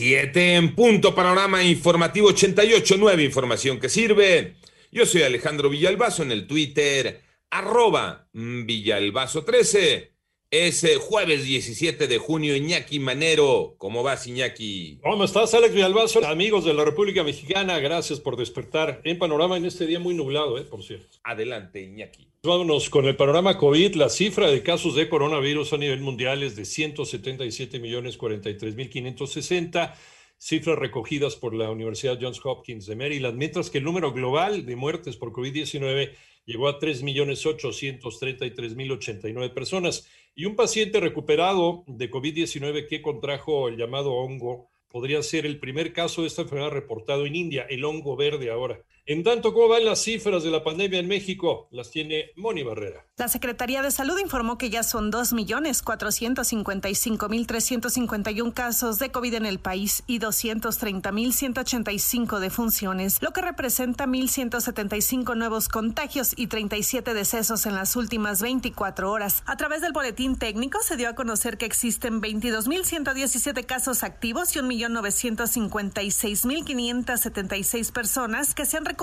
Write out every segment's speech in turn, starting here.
Siete en punto, panorama informativo 88, nueva información que sirve. Yo soy Alejandro Villalbazo en el Twitter, arroba Villalbazo13. Es eh, jueves 17 de junio, Iñaki Manero. ¿Cómo vas, Iñaki? ¿Cómo estás, Alex Villalbazo? Amigos de la República Mexicana, gracias por despertar en panorama en este día muy nublado, ¿eh? por cierto. Adelante, Iñaki. Vámonos con el panorama COVID. La cifra de casos de coronavirus a nivel mundial es de 177 millones 43 mil 560 cifras recogidas por la Universidad Johns Hopkins de Maryland, mientras que el número global de muertes por COVID-19 llegó a 3.833.089 personas y un paciente recuperado de COVID-19 que contrajo el llamado hongo podría ser el primer caso de esta enfermedad reportado en India, el hongo verde ahora. En tanto, ¿cómo van las cifras de la pandemia en México? Las tiene Moni Barrera. La Secretaría de Salud informó que ya son 2.455.351 casos de COVID en el país y 230.185 defunciones, lo que representa 1.175 nuevos contagios y 37 decesos en las últimas 24 horas. A través del boletín técnico se dio a conocer que existen 22.117 casos activos y 1.956.576 personas que se han recuperado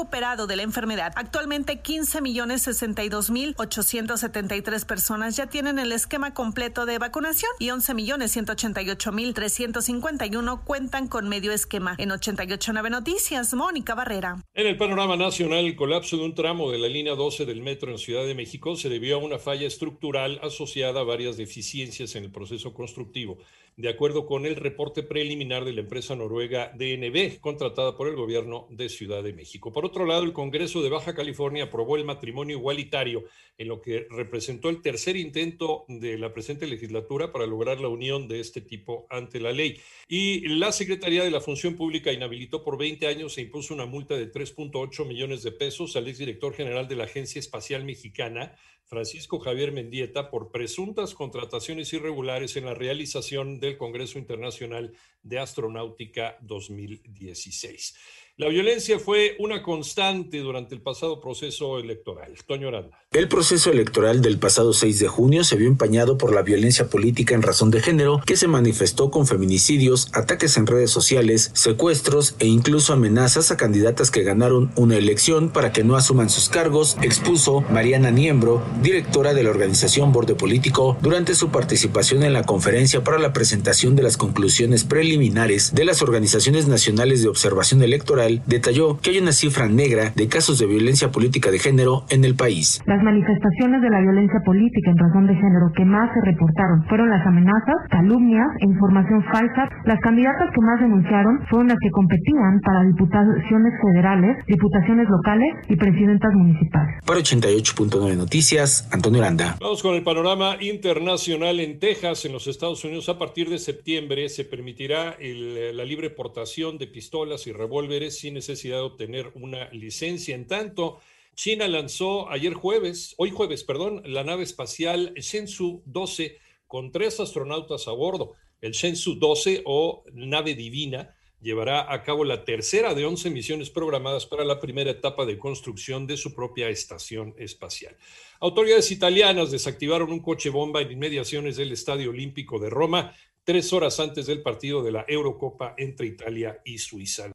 de la enfermedad. Actualmente 15 millones 62 mil 873 personas ya tienen el esquema completo de vacunación y 11 millones 188 mil 351 cuentan con medio esquema. En 889 Noticias, Mónica Barrera. En el panorama nacional, el colapso de un tramo de la línea 12 del metro en Ciudad de México se debió a una falla estructural asociada a varias deficiencias en el proceso constructivo de acuerdo con el reporte preliminar de la empresa noruega DNB, contratada por el gobierno de Ciudad de México. Por otro lado, el Congreso de Baja California aprobó el matrimonio igualitario, en lo que representó el tercer intento de la presente legislatura para lograr la unión de este tipo ante la ley. Y la Secretaría de la Función Pública inhabilitó por 20 años e impuso una multa de 3.8 millones de pesos al exdirector general de la Agencia Espacial Mexicana, Francisco Javier Mendieta por presuntas contrataciones irregulares en la realización del Congreso Internacional de Astronáutica 2016. La violencia fue una constante durante el pasado proceso electoral. Toño. El proceso electoral del pasado 6 de junio se vio empañado por la violencia política en razón de género que se manifestó con feminicidios, ataques en redes sociales, secuestros e incluso amenazas a candidatas que ganaron una elección para que no asuman sus cargos, expuso Mariana Niembro, directora de la organización Borde Político, durante su participación en la conferencia para la presentación de las conclusiones preliminares de las organizaciones nacionales de observación electoral detalló que hay una cifra negra de casos de violencia política de género en el país. Las manifestaciones de la violencia política en razón de género que más se reportaron fueron las amenazas, calumnias e información falsa. Las candidatas que más denunciaron fueron las que competían para diputaciones federales, diputaciones locales y presidentas municipales. Para 88.9 Noticias, Antonio Aranda. Vamos con el panorama internacional en Texas, en los Estados Unidos. A partir de septiembre se permitirá la libre portación de pistolas y revólveres sin necesidad de obtener una licencia. En tanto, China lanzó ayer jueves, hoy jueves, perdón, la nave espacial Shenzhou 12 con tres astronautas a bordo. El Shenzhou 12 o nave divina llevará a cabo la tercera de 11 misiones programadas para la primera etapa de construcción de su propia estación espacial. Autoridades italianas desactivaron un coche bomba en inmediaciones del Estadio Olímpico de Roma tres horas antes del partido de la Eurocopa entre Italia y Suiza.